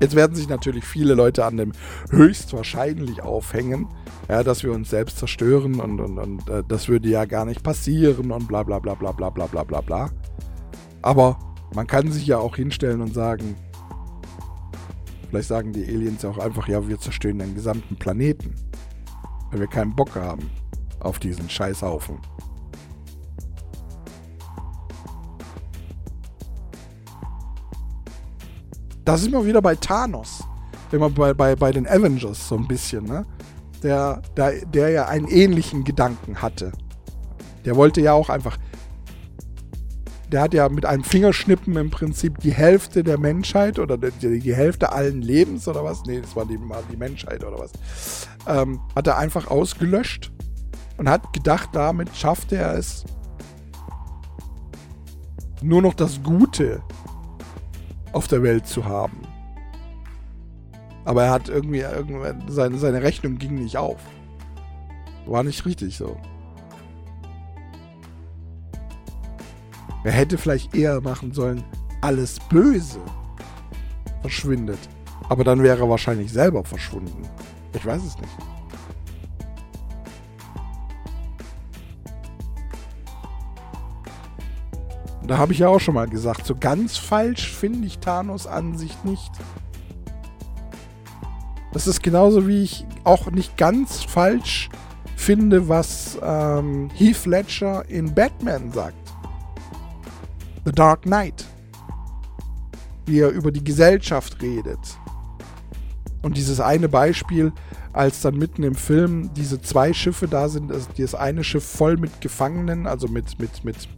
Jetzt werden sich natürlich viele Leute an dem höchstwahrscheinlich aufhängen, ja, dass wir uns selbst zerstören und, und, und äh, das würde ja gar nicht passieren und bla bla bla bla bla bla bla bla bla. Aber man kann sich ja auch hinstellen und sagen, vielleicht sagen die Aliens auch einfach, ja, wir zerstören den gesamten Planeten, weil wir keinen Bock haben auf diesen Scheißhaufen. Da sind wir wieder bei Thanos. Immer bei, bei, bei den Avengers so ein bisschen, ne? Der, der, der ja einen ähnlichen Gedanken hatte. Der wollte ja auch einfach. Der hat ja mit einem Fingerschnippen im Prinzip die Hälfte der Menschheit oder die, die Hälfte allen Lebens oder was? Nee, das war die, die Menschheit oder was. Ähm, hat er einfach ausgelöscht und hat gedacht, damit schafft er es, nur noch das Gute auf der Welt zu haben. Aber er hat irgendwie, irgendwie seine, seine Rechnung ging nicht auf. War nicht richtig so. Er hätte vielleicht eher machen sollen, alles Böse verschwindet. Aber dann wäre er wahrscheinlich selber verschwunden. Ich weiß es nicht. Da habe ich ja auch schon mal gesagt, so ganz falsch finde ich Thanos Ansicht nicht. Das ist genauso wie ich auch nicht ganz falsch finde, was ähm, Heath Ledger in Batman sagt. The Dark Knight. Wie er über die Gesellschaft redet. Und dieses eine Beispiel, als dann mitten im Film diese zwei Schiffe da sind, also das eine Schiff voll mit Gefangenen, also mit, mit, mit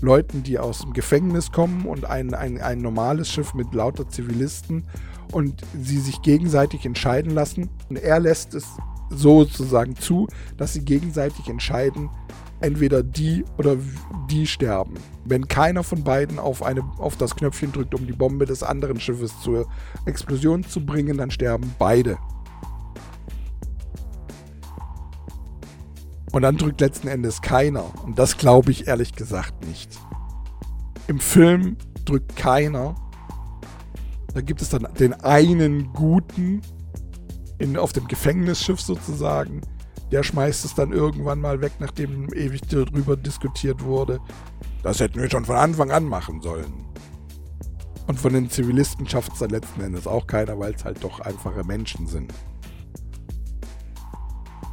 Leuten, die aus dem Gefängnis kommen und ein, ein, ein normales Schiff mit lauter Zivilisten und sie sich gegenseitig entscheiden lassen. Und er lässt es sozusagen zu, dass sie gegenseitig entscheiden, entweder die oder die sterben. Wenn keiner von beiden auf, eine, auf das Knöpfchen drückt, um die Bombe des anderen Schiffes zur Explosion zu bringen, dann sterben beide. Und dann drückt letzten Endes keiner. Und das glaube ich ehrlich gesagt nicht. Im Film drückt keiner. Da gibt es dann den einen Guten in, auf dem Gefängnisschiff sozusagen. Der schmeißt es dann irgendwann mal weg, nachdem ewig darüber diskutiert wurde. Das hätten wir schon von Anfang an machen sollen. Und von den Zivilisten schafft es dann letzten Endes auch keiner, weil es halt doch einfache Menschen sind.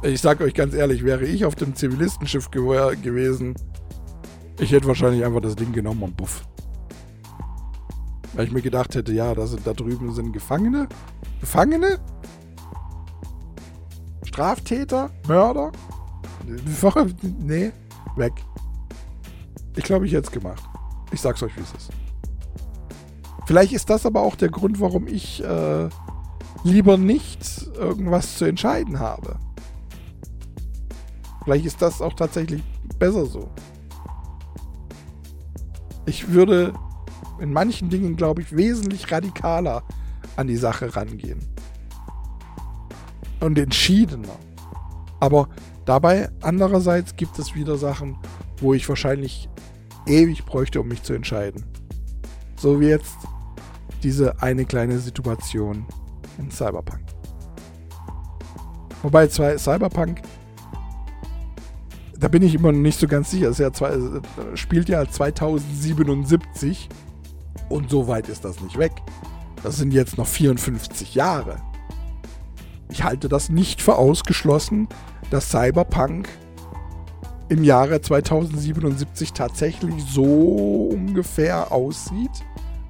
Ich sag euch ganz ehrlich, wäre ich auf dem Zivilistenschiff ge gewesen, ich hätte wahrscheinlich einfach das Ding genommen und buff. Weil ich mir gedacht hätte, ja, da, sind, da drüben sind Gefangene. Gefangene? Straftäter? Mörder? Nee, weg. Ich glaube, ich hätte es gemacht. Ich sag's euch, wie es ist. Vielleicht ist das aber auch der Grund, warum ich äh, lieber nicht irgendwas zu entscheiden habe. Vielleicht ist das auch tatsächlich besser so. Ich würde in manchen Dingen, glaube ich, wesentlich radikaler an die Sache rangehen. Und entschiedener. Aber dabei, andererseits, gibt es wieder Sachen, wo ich wahrscheinlich ewig bräuchte, um mich zu entscheiden. So wie jetzt diese eine kleine Situation in Cyberpunk. Wobei zwei Cyberpunk da bin ich immer noch nicht so ganz sicher. Es ja zwei, spielt ja 2077 und so weit ist das nicht weg. Das sind jetzt noch 54 Jahre. Ich halte das nicht für ausgeschlossen, dass Cyberpunk im Jahre 2077 tatsächlich so ungefähr aussieht,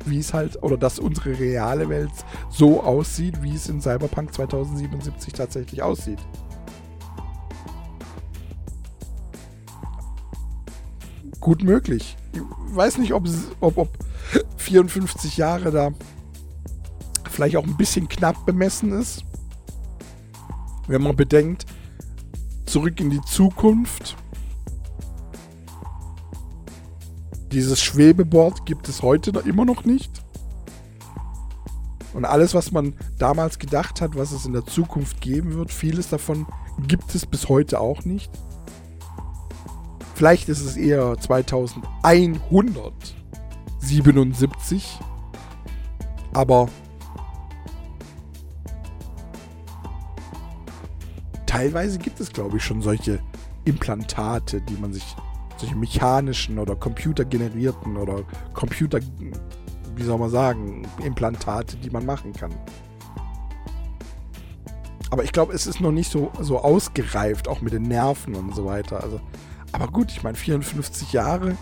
wie es halt, oder dass unsere reale Welt so aussieht, wie es in Cyberpunk 2077 tatsächlich aussieht. gut möglich. Ich weiß nicht, ob, ob, ob 54 Jahre da vielleicht auch ein bisschen knapp bemessen ist. Wenn man bedenkt, zurück in die Zukunft. Dieses Schwebeboard gibt es heute immer noch nicht. Und alles, was man damals gedacht hat, was es in der Zukunft geben wird, vieles davon gibt es bis heute auch nicht. Vielleicht ist es eher 2177. Aber teilweise gibt es, glaube ich, schon solche Implantate, die man sich, solche mechanischen oder computergenerierten oder Computer, wie soll man sagen, Implantate, die man machen kann. Aber ich glaube, es ist noch nicht so, so ausgereift, auch mit den Nerven und so weiter. Also aber gut, ich meine, 54 Jahre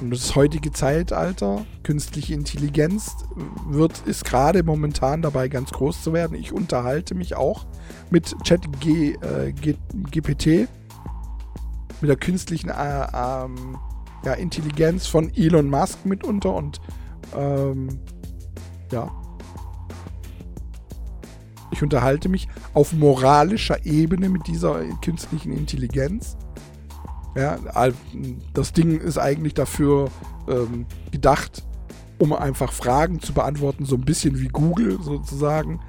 und das heutige Zeitalter, künstliche Intelligenz wird, ist gerade momentan dabei ganz groß zu werden. Ich unterhalte mich auch mit ChatGPT, äh, mit der künstlichen äh, ähm, ja, Intelligenz von Elon Musk mitunter und ähm, ja, ich unterhalte mich auf moralischer Ebene mit dieser künstlichen Intelligenz. Ja, das Ding ist eigentlich dafür ähm, gedacht, um einfach Fragen zu beantworten, so ein bisschen wie Google sozusagen.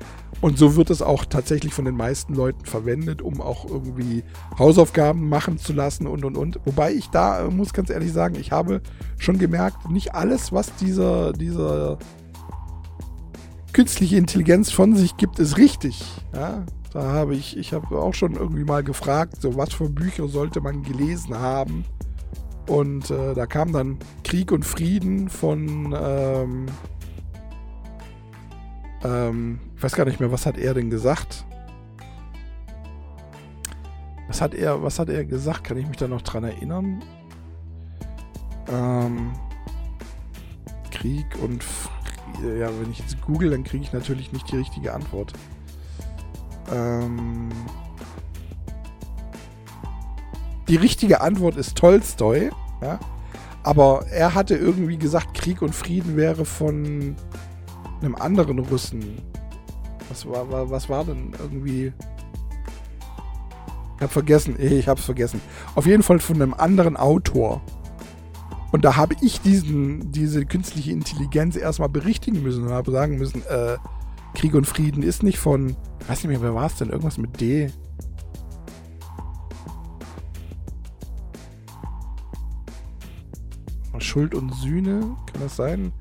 Und so wird es auch tatsächlich von den meisten Leuten verwendet, um auch irgendwie Hausaufgaben machen zu lassen und und und. Wobei ich da äh, muss ganz ehrlich sagen, ich habe schon gemerkt, nicht alles, was dieser, dieser künstliche Intelligenz von sich gibt, ist richtig. Ja, da habe ich, ich habe auch schon irgendwie mal gefragt, so was für Bücher sollte man gelesen haben. Und äh, da kam dann Krieg und Frieden von, ähm, ähm, ich weiß gar nicht mehr, was hat er denn gesagt? Was hat er, was hat er gesagt? Kann ich mich da noch dran erinnern? Ähm, Krieg und Frieden ja, wenn ich jetzt google, dann kriege ich natürlich nicht die richtige Antwort. Ähm, die richtige Antwort ist Tolstoi, ja. Aber er hatte irgendwie gesagt, Krieg und Frieden wäre von einem anderen Russen. Was war, was war denn irgendwie? Ich hab vergessen, ich hab's vergessen. Auf jeden Fall von einem anderen Autor. Und da habe ich diesen, diese künstliche Intelligenz erstmal berichtigen müssen und habe sagen müssen, äh, Krieg und Frieden ist nicht von, weiß nicht mehr, wer war es denn? Irgendwas mit D. Schuld und Sühne, kann das sein?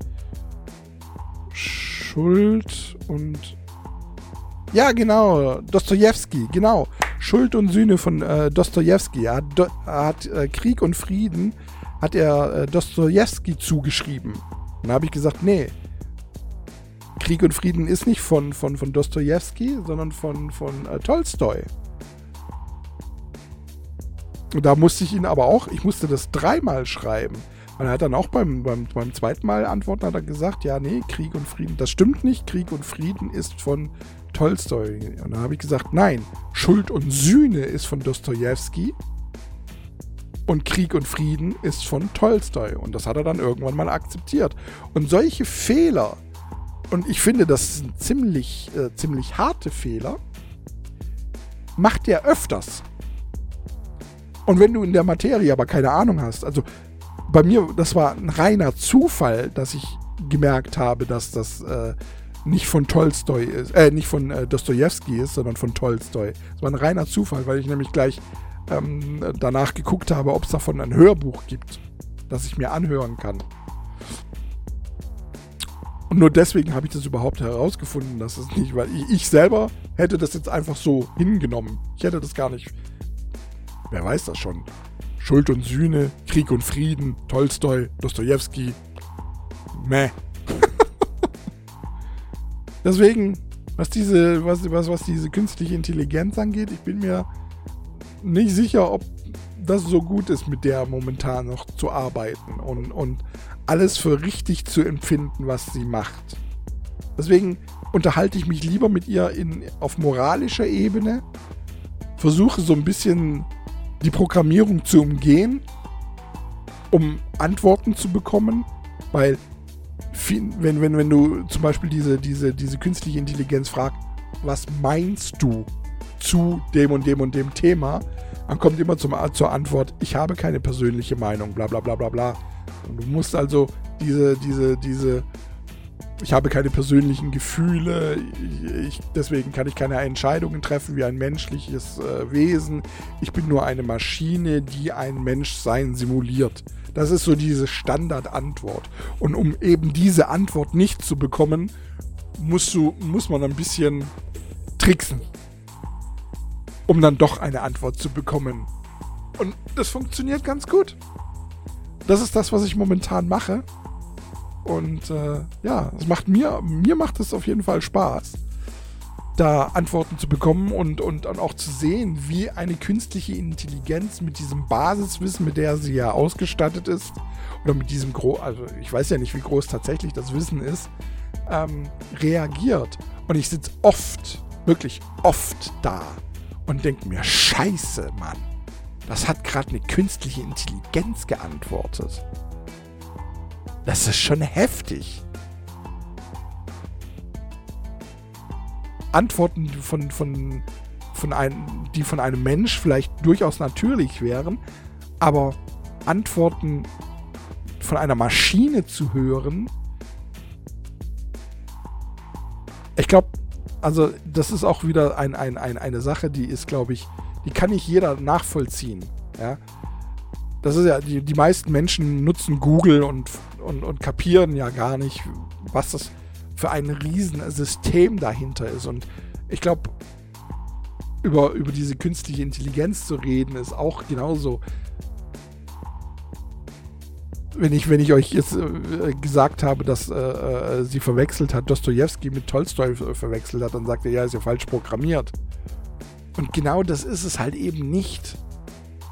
Schuld und. Ja, genau, Dostoevsky, genau. Schuld und Sühne von äh, Dostoevsky. Er hat, Do hat äh, Krieg und Frieden hat er äh, Dostoevsky zugeschrieben. Und da habe ich gesagt, nee, Krieg und Frieden ist nicht von, von, von Dostoevsky, sondern von, von äh, Tolstoi. Und da musste ich ihn aber auch, ich musste das dreimal schreiben. Und er hat dann auch beim, beim, beim zweiten Mal antworten, hat er gesagt, ja, nee, Krieg und Frieden, das stimmt nicht, Krieg und Frieden ist von Tolstoi. Und da habe ich gesagt, nein, Schuld und Sühne ist von Dostoevsky und Krieg und Frieden ist von Tolstoi. Und das hat er dann irgendwann mal akzeptiert. Und solche Fehler, und ich finde, das sind ziemlich, äh, ziemlich harte Fehler, macht er öfters. Und wenn du in der Materie aber keine Ahnung hast, also bei mir, das war ein reiner Zufall, dass ich gemerkt habe, dass das äh, nicht von Tolstoi ist, äh, nicht von äh, Dostoevsky ist, sondern von Tolstoi. Das war ein reiner Zufall, weil ich nämlich gleich ähm, danach geguckt habe, ob es davon ein Hörbuch gibt, das ich mir anhören kann. Und nur deswegen habe ich das überhaupt herausgefunden, dass es nicht, weil ich, ich, selber hätte das jetzt einfach so hingenommen. Ich hätte das gar nicht. Wer weiß das schon? Schuld und Sühne, Krieg und Frieden, Tolstoi, Dostoevsky. Meh. Deswegen, was diese, was, was, was diese künstliche Intelligenz angeht, ich bin mir nicht sicher, ob das so gut ist, mit der momentan noch zu arbeiten und, und alles für richtig zu empfinden, was sie macht. Deswegen unterhalte ich mich lieber mit ihr in, auf moralischer Ebene, versuche so ein bisschen die Programmierung zu umgehen um Antworten zu bekommen, weil wenn, wenn, wenn du zum Beispiel diese, diese, diese künstliche Intelligenz fragst, was meinst du zu dem und dem und dem Thema, dann kommt immer zum, zur Antwort, ich habe keine persönliche Meinung, bla bla bla bla bla. Und du musst also diese, diese, diese, ich habe keine persönlichen Gefühle, ich, deswegen kann ich keine Entscheidungen treffen wie ein menschliches äh, Wesen. Ich bin nur eine Maschine, die ein Menschsein simuliert. Das ist so diese Standardantwort. Und um eben diese Antwort nicht zu bekommen, musst du, muss man ein bisschen tricksen, um dann doch eine Antwort zu bekommen. Und das funktioniert ganz gut. Das ist das, was ich momentan mache. Und äh, ja, es macht mir, mir macht es auf jeden Fall Spaß, da Antworten zu bekommen und, und, und auch zu sehen, wie eine künstliche Intelligenz mit diesem Basiswissen, mit der sie ja ausgestattet ist, oder mit diesem groß, also ich weiß ja nicht, wie groß tatsächlich das Wissen ist, ähm, reagiert. Und ich sitze oft, wirklich oft da und denke mir, scheiße, Mann, das hat gerade eine künstliche Intelligenz geantwortet. Das ist schon heftig. Antworten von, von, von einem, die von einem Mensch vielleicht durchaus natürlich wären, aber Antworten von einer Maschine zu hören, ich glaube, also das ist auch wieder ein, ein, ein, eine Sache, die ist, glaube ich, die kann nicht jeder nachvollziehen. Ja? Das ist ja, die, die meisten Menschen nutzen Google und, und, und kapieren ja gar nicht, was das für ein Riesensystem dahinter ist. Und ich glaube, über, über diese künstliche Intelligenz zu reden, ist auch genauso wenn ich, wenn ich euch jetzt äh, gesagt habe, dass äh, äh, sie verwechselt hat, Dostoevsky mit Tolstoi verwechselt hat, dann sagt er, ja, ist ja falsch programmiert. Und genau das ist es halt eben nicht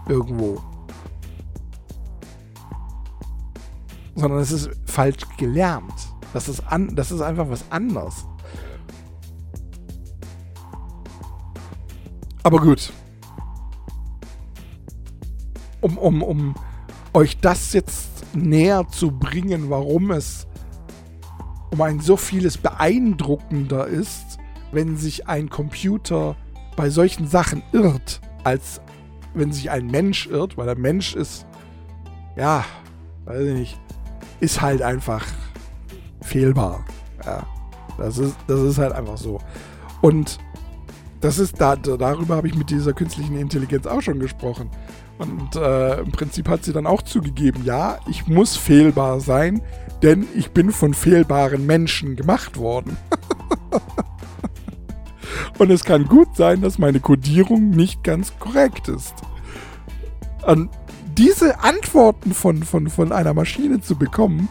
irgendwo. Sondern es ist falsch gelernt. Das ist, an, das ist einfach was anderes. Aber gut. Um, um, um euch das jetzt näher zu bringen, warum es um ein so vieles beeindruckender ist, wenn sich ein Computer bei solchen Sachen irrt, als wenn sich ein Mensch irrt, weil der Mensch ist, ja, weiß ich nicht, ist halt einfach fehlbar. Ja, das ist, das ist halt einfach so. Und das ist da, darüber habe ich mit dieser künstlichen Intelligenz auch schon gesprochen. Und äh, im Prinzip hat sie dann auch zugegeben, ja, ich muss fehlbar sein, denn ich bin von fehlbaren Menschen gemacht worden. Und es kann gut sein, dass meine Codierung nicht ganz korrekt ist. Und diese Antworten von, von, von einer Maschine zu bekommen,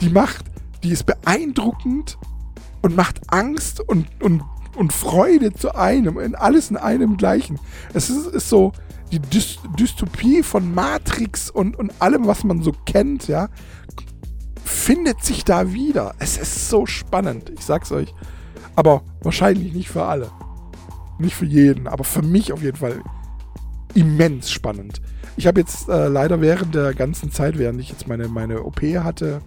die macht, die ist beeindruckend und macht Angst und, und, und Freude zu einem, in alles in einem gleichen. Es ist, ist so, die Dy Dystopie von Matrix und, und allem, was man so kennt, ja, findet sich da wieder. Es ist so spannend, ich sag's euch. Aber wahrscheinlich nicht für alle. Nicht für jeden, aber für mich auf jeden Fall immens spannend. Ich habe jetzt äh, leider während der ganzen Zeit, während ich jetzt meine, meine OP hatte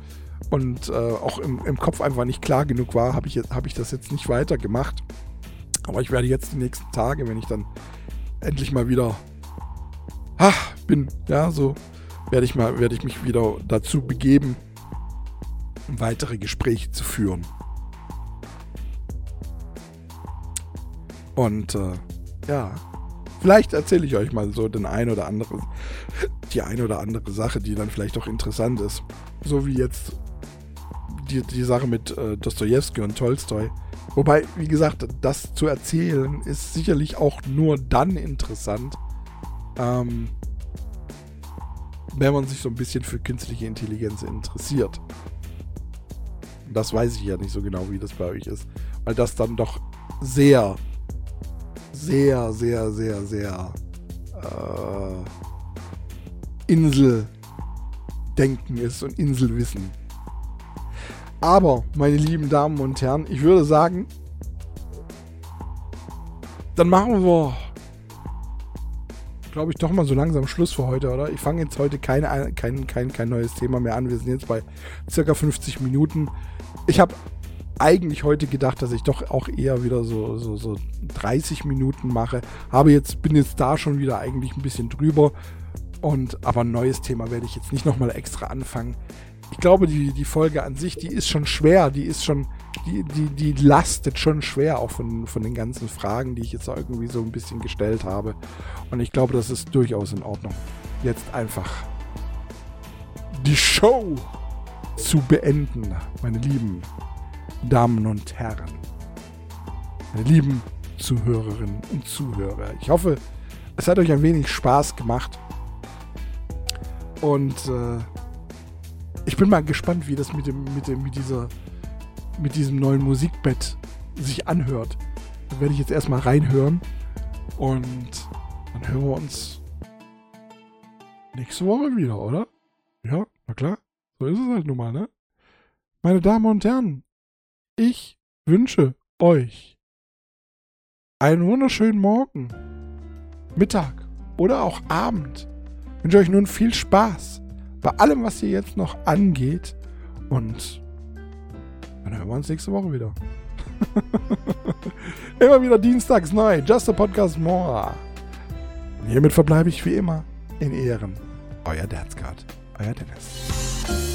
und äh, auch im, im Kopf einfach nicht klar genug war, habe ich, hab ich das jetzt nicht weiter gemacht. Aber ich werde jetzt die nächsten Tage, wenn ich dann endlich mal wieder ach, bin, ja, so werde ich mal, werde ich mich wieder dazu begeben, weitere Gespräche zu führen. Und äh, ja, vielleicht erzähle ich euch mal so den ein oder andere, die ein oder andere Sache, die dann vielleicht auch interessant ist. So wie jetzt die, die Sache mit äh, Dostoevsky und Tolstoi. Wobei, wie gesagt, das zu erzählen ist sicherlich auch nur dann interessant, ähm, wenn man sich so ein bisschen für künstliche Intelligenz interessiert. Das weiß ich ja nicht so genau, wie das bei euch ist. Weil das dann doch sehr, sehr, sehr, sehr, sehr äh, Inseldenken ist und Inselwissen. Aber, meine lieben Damen und Herren, ich würde sagen, dann machen wir glaube ich, doch mal so langsam Schluss für heute, oder? Ich fange jetzt heute kein, kein, kein, kein neues Thema mehr an. Wir sind jetzt bei circa 50 Minuten. Ich habe eigentlich heute gedacht, dass ich doch auch eher wieder so, so, so 30 Minuten mache. Habe jetzt, bin jetzt da schon wieder eigentlich ein bisschen drüber. Und aber ein neues Thema werde ich jetzt nicht nochmal extra anfangen. Ich glaube, die, die Folge an sich, die ist schon schwer, die ist schon, die, die, die lastet schon schwer auch von, von den ganzen Fragen, die ich jetzt irgendwie so ein bisschen gestellt habe. Und ich glaube, das ist durchaus in Ordnung. Jetzt einfach die Show zu beenden, meine lieben Damen und Herren. Meine lieben Zuhörerinnen und Zuhörer. Ich hoffe, es hat euch ein wenig Spaß gemacht. Und äh, ich bin mal gespannt, wie das mit, dem, mit, dem, mit, dieser, mit diesem neuen Musikbett sich anhört. Da werde ich jetzt erstmal reinhören. Und dann hören wir uns nächste Woche wieder, oder? Ja, na klar. So ist es halt nun mal, ne? Meine Damen und Herren, ich wünsche euch einen wunderschönen Morgen, Mittag oder auch Abend. Ich wünsche euch nun viel Spaß bei allem, was hier jetzt noch angeht. Und dann hören wir uns nächste Woche wieder. immer wieder dienstags neu. Just a Podcast More. Und hiermit verbleibe ich wie immer in Ehren. Euer Derzgard. Euer Dennis.